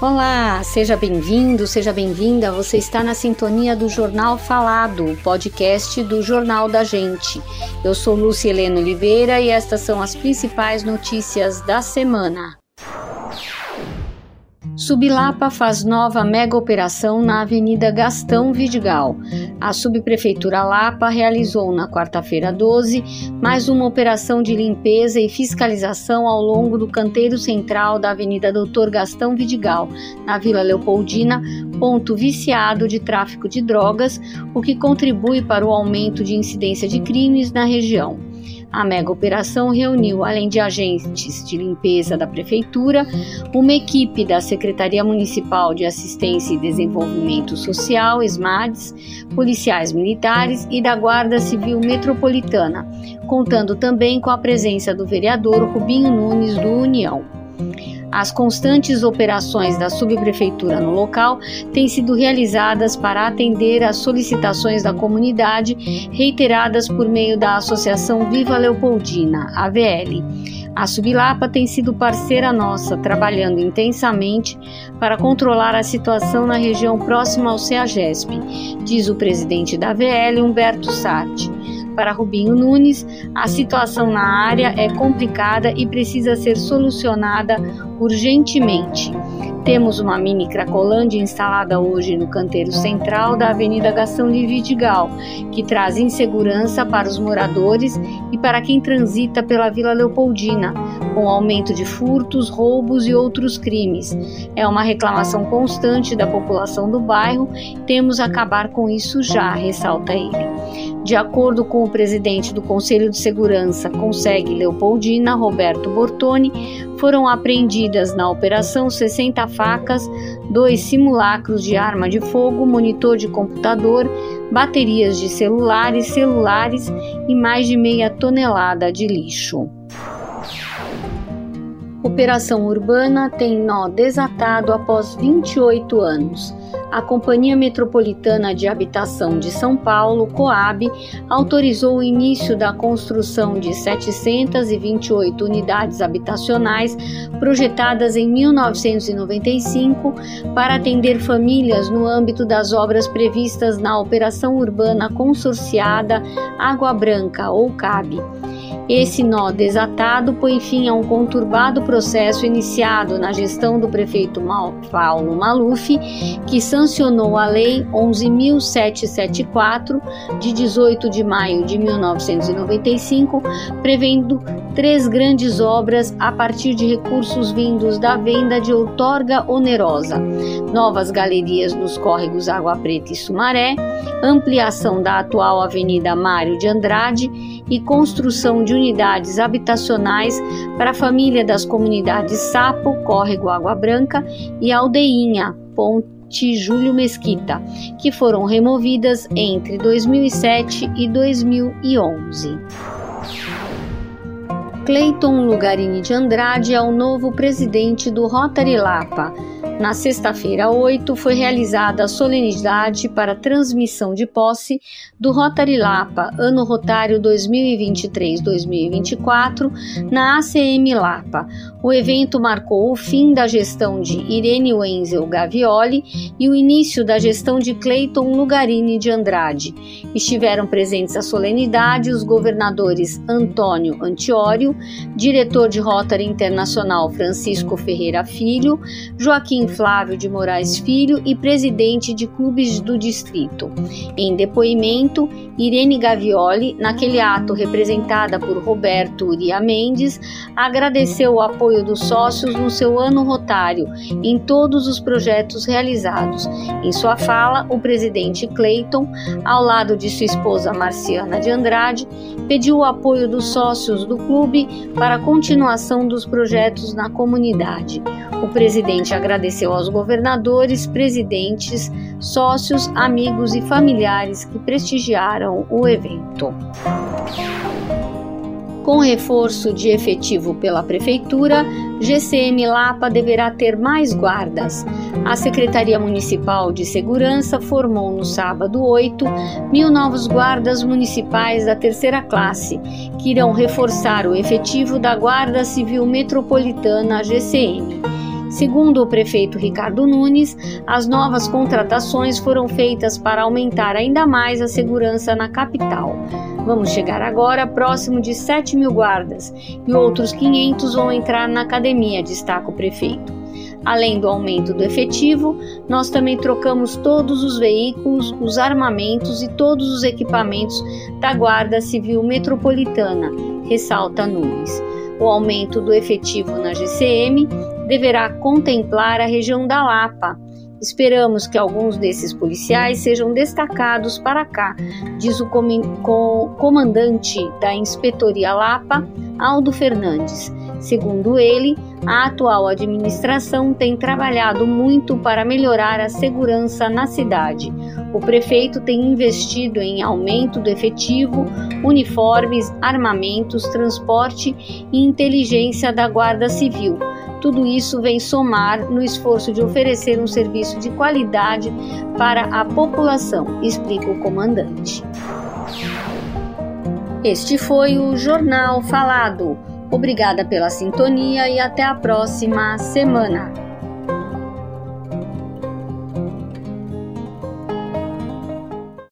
Olá, seja bem-vindo, seja bem-vinda. Você está na sintonia do Jornal Falado, podcast do Jornal da Gente. Eu sou Lúcia Helena Oliveira e estas são as principais notícias da semana. Sublapa faz nova mega operação na Avenida Gastão Vidigal. A Subprefeitura Lapa realizou na quarta-feira 12 mais uma operação de limpeza e fiscalização ao longo do canteiro central da Avenida Doutor Gastão Vidigal, na Vila Leopoldina, ponto viciado de tráfico de drogas, o que contribui para o aumento de incidência de crimes na região. A mega operação reuniu, além de agentes de limpeza da Prefeitura, uma equipe da Secretaria Municipal de Assistência e Desenvolvimento Social, SMADES, policiais militares e da Guarda Civil Metropolitana, contando também com a presença do vereador Rubinho Nunes do União. As constantes operações da subprefeitura no local têm sido realizadas para atender às solicitações da comunidade reiteradas por meio da Associação Viva Leopoldina, AVL. A Sublapa tem sido parceira nossa, trabalhando intensamente para controlar a situação na região próxima ao CEAGESP, diz o presidente da AVL, Humberto Sarti. Para Rubinho Nunes, a situação na área é complicada e precisa ser solucionada urgentemente. Temos uma mini Cracolândia instalada hoje no canteiro central da Avenida Gastão de Vidigal, que traz insegurança para os moradores e para quem transita pela Vila Leopoldina, com aumento de furtos, roubos e outros crimes. É uma reclamação constante da população do bairro, temos acabar com isso já, ressalta ele. De acordo com o presidente do Conselho de Segurança Consegue Leopoldina, Roberto Bortoni, foram apreendidas na operação 60 facas, dois simulacros de arma de fogo, monitor de computador, baterias de celulares, celulares e mais de meia tonelada de lixo. Operação Urbana tem nó desatado após 28 anos a Companhia Metropolitana de Habitação de São Paulo, COAB, autorizou o início da construção de 728 unidades habitacionais projetadas em 1995 para atender famílias no âmbito das obras previstas na Operação Urbana Consorciada Água Branca, ou CAB. Esse nó desatado põe fim a um conturbado processo iniciado na gestão do prefeito Paulo Maluf, que sancionou a Lei 11.774, de 18 de maio de 1995, prevendo três grandes obras a partir de recursos vindos da venda de outorga onerosa: novas galerias nos córregos Água Preta e Sumaré, ampliação da atual Avenida Mário de Andrade e construção de unidades habitacionais para a família das comunidades Sapo, Córrego Água Branca e Aldeinha, Ponte Júlio Mesquita, que foram removidas entre 2007 e 2011. Cleiton Lugarini de Andrade é o novo presidente do Rotary Lapa. Na sexta-feira 8, foi realizada a solenidade para transmissão de posse do Rotary Lapa, ano rotário 2023-2024, na ACM Lapa. O evento marcou o fim da gestão de Irene Wenzel Gavioli e o início da gestão de Cleiton Lugarini de Andrade. Estiveram presentes à solenidade os governadores Antônio Antiório, diretor de Rotary Internacional Francisco Ferreira Filho, Joaquim Flávio de Moraes Filho e presidente de clubes do distrito. Em depoimento, Irene Gavioli, naquele ato representada por Roberto Uria Mendes, agradeceu o apoio dos sócios no seu ano rotário em todos os projetos realizados. Em sua fala, o presidente Clayton, ao lado de sua esposa Marciana de Andrade, pediu o apoio dos sócios do clube para a continuação dos projetos na comunidade. O presidente agradeceu aos governadores, presidentes, sócios, amigos e familiares que prestigiaram o evento. Com reforço de efetivo pela Prefeitura, GCM Lapa deverá ter mais guardas. A Secretaria Municipal de Segurança formou no sábado 8 mil novos guardas municipais da terceira classe, que irão reforçar o efetivo da Guarda Civil Metropolitana GCM. Segundo o prefeito Ricardo Nunes, as novas contratações foram feitas para aumentar ainda mais a segurança na capital. Vamos chegar agora próximo de 7 mil guardas e outros 500 vão entrar na academia, destaca o prefeito. Além do aumento do efetivo, nós também trocamos todos os veículos, os armamentos e todos os equipamentos da Guarda Civil Metropolitana, ressalta Nunes. O aumento do efetivo na GCM deverá contemplar a região da Lapa. Esperamos que alguns desses policiais sejam destacados para cá, diz o comandante da Inspetoria Lapa, Aldo Fernandes. Segundo ele, a atual administração tem trabalhado muito para melhorar a segurança na cidade. O prefeito tem investido em aumento do efetivo, uniformes, armamentos, transporte e inteligência da Guarda Civil. Tudo isso vem somar no esforço de oferecer um serviço de qualidade para a população, explica o comandante. Este foi o Jornal Falado Obrigada pela sintonia e até a próxima semana.